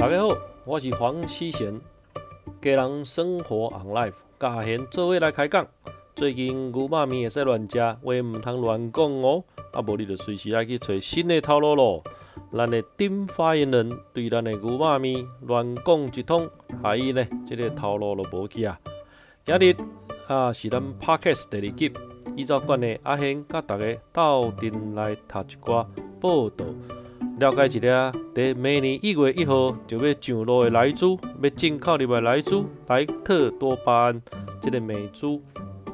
大家好，我是黄思贤，家人生活 on life，阿贤做伙来开讲。最近牛肉面会使乱食，话毋通乱讲哦。啊，无你就随时来去找新的套路咯。咱的顶发言人对咱的牛肉面乱讲一通，害伊呢，即个套路就无去啊。今日啊是咱 podcast 第二集，依照惯例，阿贤甲大家斗阵来读一寡报道，了解一下。伫明年一月一号就要上路的来猪，要进口入来来猪莱特多巴胺，即个美猪。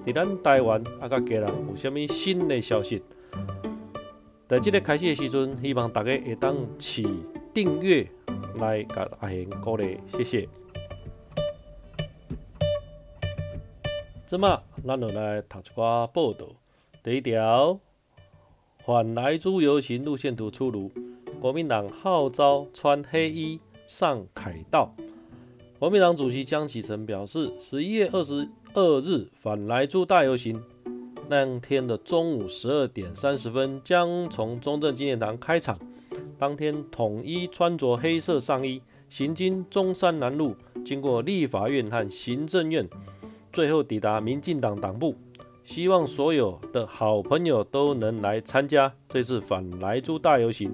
伫咱台湾啊，甲家人有啥物新的消息？在即个开始的时阵，希望大家会当起订阅来甲阿贤鼓励，谢谢。即马咱就来读一寡报道。第一条，反来猪游行路线图出炉，国民党号召穿黑衣上凯道。国民党主席江启臣表示，十一月二十。二日反来猪大游行，那天的中午十二点三十分将从中正纪念堂开场。当天统一穿着黑色上衣，行经中山南路，经过立法院和行政院，最后抵达民进党党部。希望所有的好朋友都能来参加这次反来猪大游行，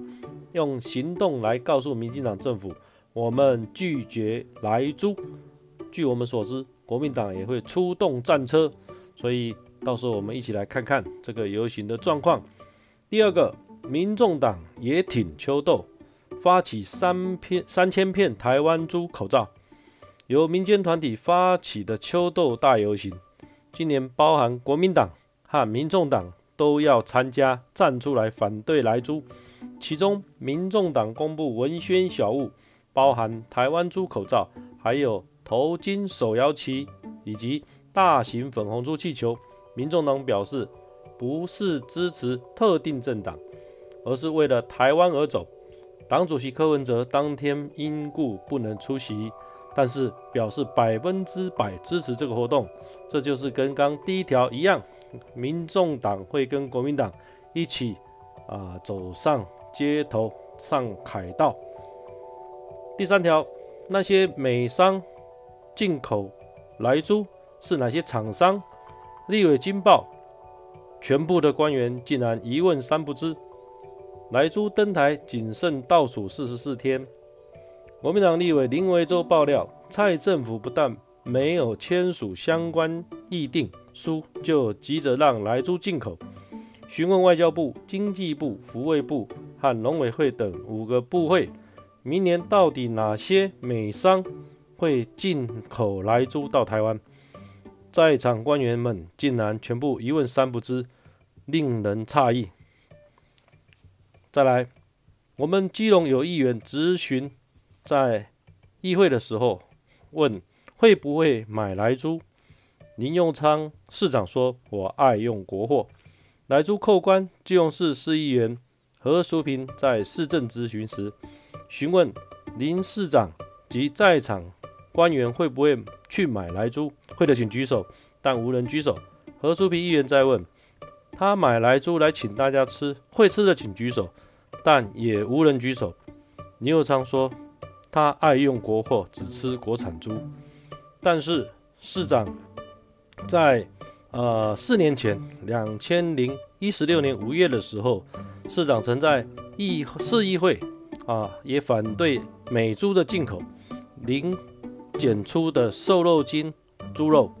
用行动来告诉民进党政府，我们拒绝来租。据我们所知。国民党也会出动战车，所以到时候我们一起来看看这个游行的状况。第二个，民众党也挺秋豆，发起三片三千片台湾猪口罩，由民间团体发起的秋豆大游行，今年包含国民党和民众党都要参加，站出来反对来猪。其中，民众党公布文宣小物，包含台湾猪口罩，还有。头巾、手摇旗以及大型粉红猪气球，民众党表示不是支持特定政党，而是为了台湾而走。党主席柯文哲当天因故不能出席，但是表示百分之百支持这个活动。这就是跟刚第一条一样，民众党会跟国民党一起啊走上街头上凯道。第三条，那些美商。进口来猪是哪些厂商？立委惊爆，全部的官员竟然一问三不知。来猪登台仅剩倒数四十四天，国民党立委林维洲爆料，蔡政府不但没有签署相关议定书，就急着让莱猪进口。询问外交部、经济部、福卫部和农委会等五个部会，明年到底哪些美商？会进口来猪到台湾，在场官员们竟然全部一问三不知，令人诧异。再来，我们基隆有议员咨询，在议会的时候问会不会买来猪，林用昌市长说：“我爱用国货。”来猪扣关，基隆市市议员何淑平在市政咨询时询问林市长及在场。官员会不会去买来猪？会的请举手，但无人举手。何淑平议员在问，他买来猪来请大家吃，会吃的请举手，但也无人举手。牛友昌说，他爱用国货，只吃国产猪。但是市长在呃四年前，两千零一十六年五月的时候，市长曾在议市议会啊也反对美猪的进口。零检出的瘦肉精猪肉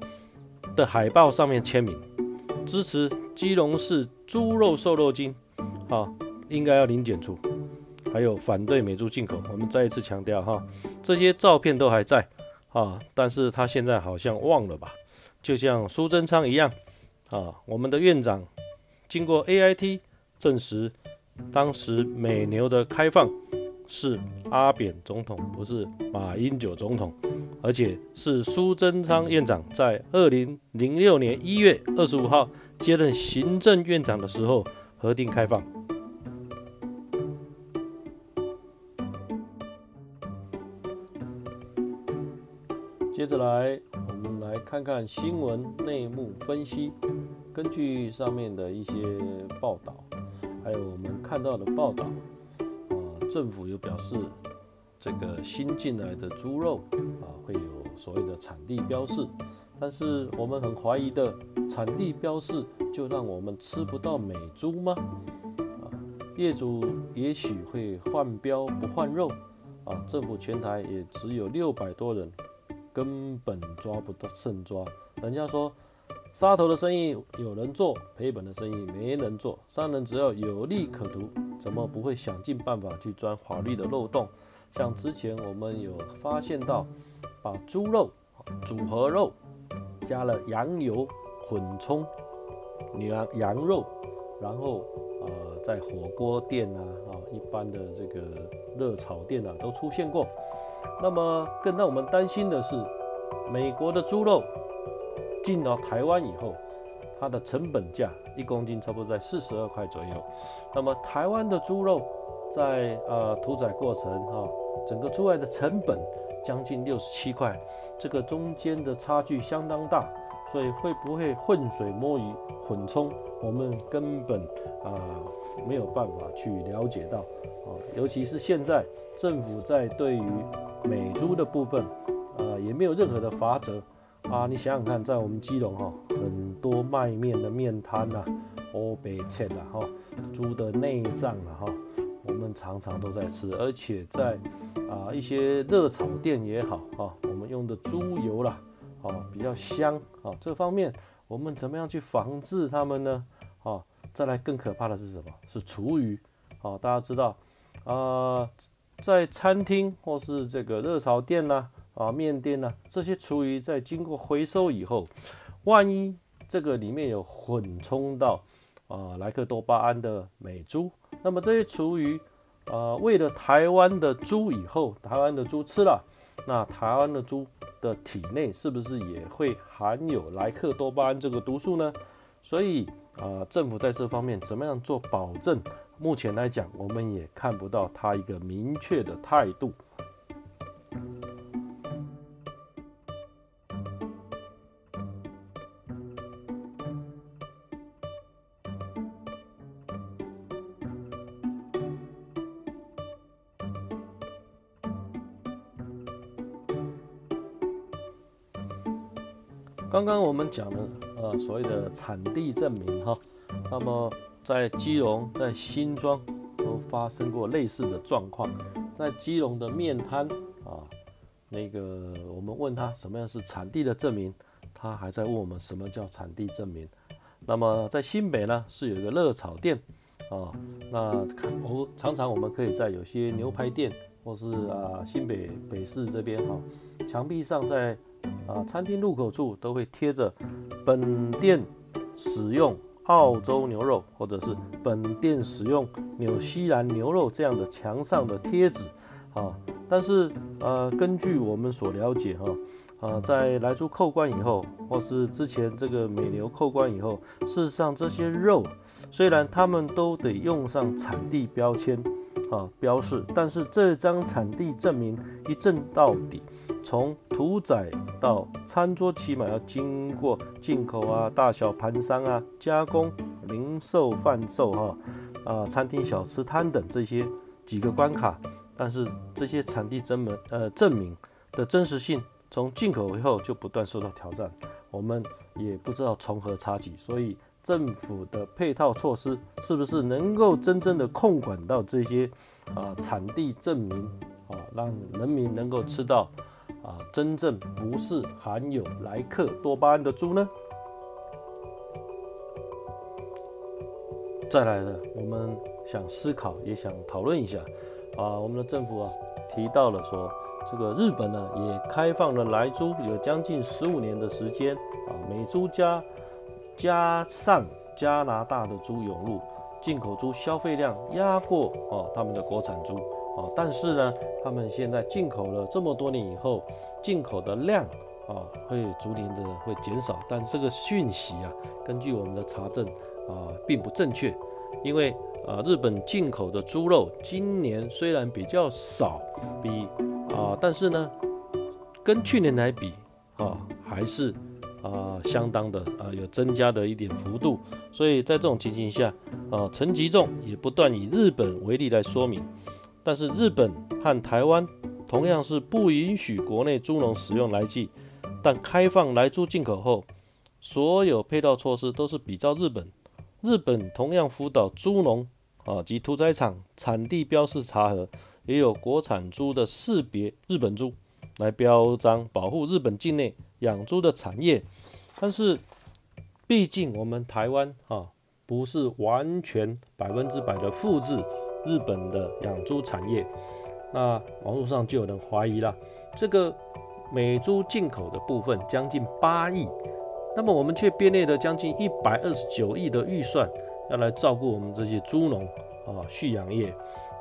的海报上面签名，支持基隆市猪肉瘦肉精，啊，应该要零检出，还有反对美猪进口。我们再一次强调哈，这些照片都还在啊，但是他现在好像忘了吧？就像苏贞昌一样啊，我们的院长经过 AIT 证实，当时美牛的开放。是阿扁总统，不是马英九总统，而且是苏贞昌院长在二零零六年一月二十五号接任行政院长的时候核定开放。接着来，我们来看看新闻内幕分析。根据上面的一些报道，还有我们看到的报道。呃政府有表示，这个新进来的猪肉啊，会有所谓的产地标示，但是我们很怀疑的，产地标示就让我们吃不到美猪吗？啊，业主也许会换标不换肉啊，政府全台也只有六百多人，根本抓不到胜抓。人家说杀头的生意有人做，赔本的生意没人做，商人只要有利可图，怎么不会想尽办法去钻法律的漏洞？像之前我们有发现到，把猪肉组合肉加了羊油混冲羊羊肉，然后呃在火锅店啊啊一般的这个热炒店啊都出现过。那么更让我们担心的是，美国的猪肉进到台湾以后，它的成本价一公斤差不多在四十二块左右。那么台湾的猪肉在呃屠宰过程哈。整个猪来的成本将近六十七块，这个中间的差距相当大，所以会不会浑水摸鱼混充，我们根本啊没有办法去了解到啊，尤其是现在政府在对于美猪的部分啊也没有任何的法则啊，你想想看，在我们基隆哈很多卖面的面摊呐，欧北切的哈，猪的内脏了哈。我们常常都在吃，而且在啊一些热炒店也好啊，我们用的猪油啦，哦比较香啊，这方面我们怎么样去防治它们呢？啊，再来更可怕的是什么？是厨余啊！大家知道啊，在餐厅或是这个热炒店呐，啊面店呐，这些厨余在经过回收以后，万一这个里面有混充到啊莱克多巴胺的美猪。那么这些厨余，呃，喂了台湾的猪以后，台湾的猪吃了，那台湾的猪的体内是不是也会含有莱克多巴胺这个毒素呢？所以啊，政府在这方面怎么样做保证？目前来讲，我们也看不到它一个明确的态度。刚刚我们讲了，呃，所谓的产地证明哈，那么在基隆、在新庄都发生过类似的状况。在基隆的面摊啊，那个我们问他什么样是产地的证明，他还在问我们什么叫产地证明。那么在新北呢，是有一个热炒店啊，那我常常我们可以在有些牛排店或是啊新北北市这边哈，墙壁上在。啊，餐厅入口处都会贴着本店使用澳洲牛肉，或者是本店使用纽西兰牛肉这样的墙上的贴纸。啊，但是呃，根据我们所了解哈，啊，在来猪扣关以后，或是之前这个美牛扣关以后，事实上这些肉虽然他们都得用上产地标签啊标示，但是这张产地证明一证到底。从屠宰到餐桌，起码要经过进口啊、大小盘商啊、加工、零售贩售哈啊、餐厅小吃摊等这些几个关卡。但是这些产地证明呃证明的真实性，从进口以后就不断受到挑战。我们也不知道从何查起，所以政府的配套措施是不是能够真正的控管到这些啊产地证明啊，让人民能够吃到。啊，真正不是含有莱克多巴胺的猪呢？再来呢，我们想思考，也想讨论一下。啊，我们的政府啊提到了说，这个日本呢也开放了来猪，有将近十五年的时间啊，美猪加加上加拿大的猪涌入，进口猪消费量压过哦他们的国产猪。啊，但是呢，他们现在进口了这么多年以后，进口的量啊会逐年的会减少。但这个讯息啊，根据我们的查证啊，并不正确。因为啊，日本进口的猪肉今年虽然比较少，比啊，但是呢，跟去年来比啊，还是啊相当的啊有增加的一点幅度。所以在这种情形下啊，陈吉仲也不断以日本为例来说明。但是日本和台湾同样是不允许国内猪农使用来剂，但开放来猪进口后，所有配套措施都是比照日本。日本同样辅导猪农啊及屠宰场产地标示查核，也有国产猪的识别日本猪来标章，保护日本境内养猪的产业。但是，毕竟我们台湾啊不是完全百分之百的复制日本的养猪产业。那网络上就有人怀疑了，这个美猪进口的部分将近八亿，那么我们却编列了将近一百二十九亿的预算，要来照顾我们这些猪农啊畜养业。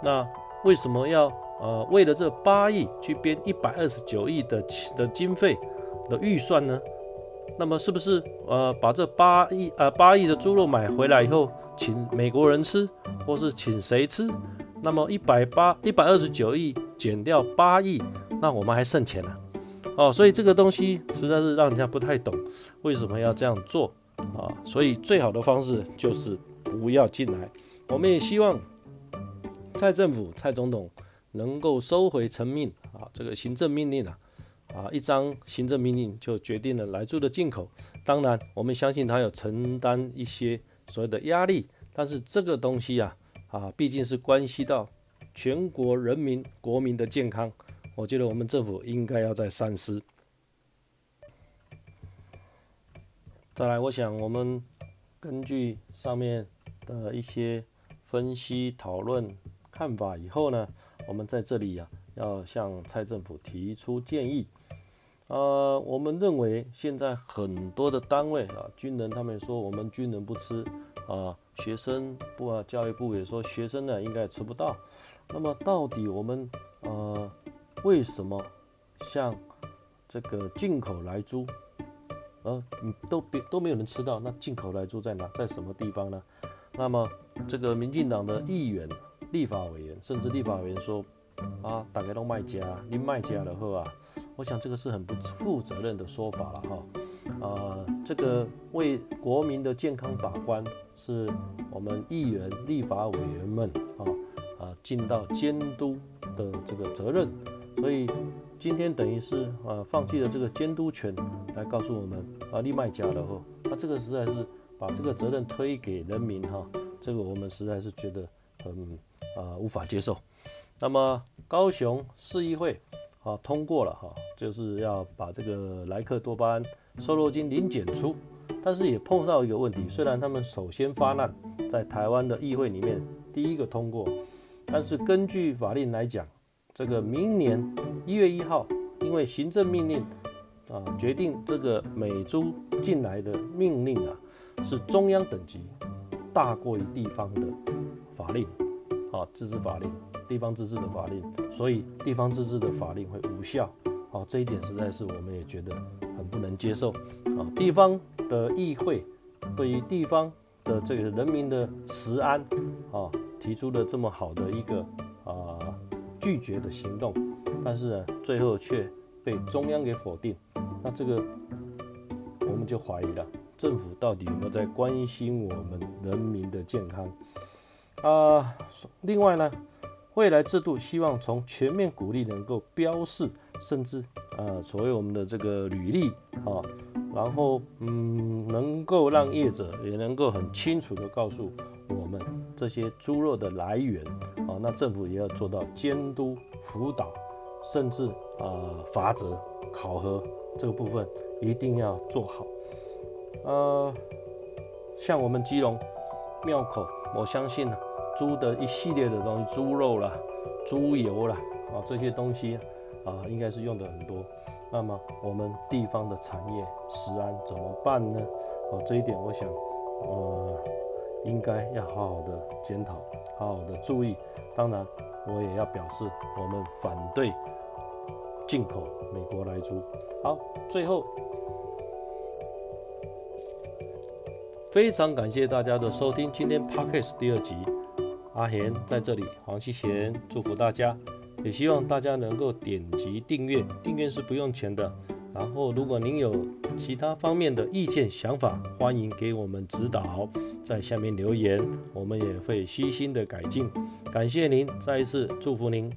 那为什么要呃为了这八亿去编一百二十九亿的的经费的预算呢？那么是不是呃把这八亿呃八亿的猪肉买回来以后，请美国人吃，或是请谁吃？那么一百八一百二十九亿减掉八亿，那我们还剩钱了哦，所以这个东西实在是让人家不太懂为什么要这样做啊。所以最好的方式就是不要进来。我们也希望蔡政府、蔡总统能够收回成命啊，这个行政命令啊，啊，一张行政命令就决定了来猪的进口。当然，我们相信他有承担一些所谓的压力，但是这个东西啊。啊，毕竟是关系到全国人民、国民的健康，我觉得我们政府应该要在三思。再来，我想我们根据上面的一些分析、讨论、看法以后呢，我们在这里呀，要向蔡政府提出建议。呃，我们认为现在很多的单位啊，军人他们说我们军人不吃啊。学生部啊，教育部也说学生呢应该吃不到。那么到底我们呃为什么像这个进口来猪，呃都别都没有人吃到？那进口来猪在哪？在什么地方呢？那么这个民进党的议员、立法委员，甚至立法委员说啊，大家都卖家，你卖家了后啊，我想这个是很不负责任的说法了哈。呃，这个为国民的健康把关。是我们议员、立法委员们啊啊尽到监督的这个责任，所以今天等于是啊放弃了这个监督权，来告诉我们啊立卖家了哈，那这个实在是把这个责任推给人民哈，这个我们实在是觉得很啊无法接受。那么高雄市议会啊通过了哈，就是要把这个莱克多巴胺瘦肉精零检出。但是也碰上一个问题，虽然他们首先发难，在台湾的议会里面第一个通过，但是根据法令来讲，这个明年一月一号，因为行政命令啊决定这个美猪进来的命令啊是中央等级大过于地方的法令，啊自治法令，地方自治的法令，所以地方自治的法令会无效，啊这一点实在是我们也觉得很不能接受，啊地方。的议会对于地方的这个人民的食安啊提出了这么好的一个啊拒绝的行动，但是呢最后却被中央给否定，那这个我们就怀疑了，政府到底有没有在关心我们人民的健康啊？另外呢，未来制度希望从全面鼓励能够标示，甚至呃所谓我们的这个履历啊。然后，嗯，能够让业者也能够很清楚的告诉我们这些猪肉的来源，啊，那政府也要做到监督、辅导，甚至啊罚则、考核这个部分一定要做好。呃，像我们基隆庙口，我相信呢，猪的一系列的东西，猪肉啦、猪油啦，啊这些东西。啊，应该是用的很多。那么我们地方的产业食安怎么办呢？哦，这一点我想，呃，应该要好好的检讨，好好的注意。当然，我也要表示我们反对进口美国来猪。好，最后非常感谢大家的收听，今天 Podcast 第二集，阿贤在这里，黄希贤祝福大家。也希望大家能够点击订阅，订阅是不用钱的。然后，如果您有其他方面的意见想法，欢迎给我们指导，在下面留言，我们也会悉心的改进。感谢您，再一次祝福您。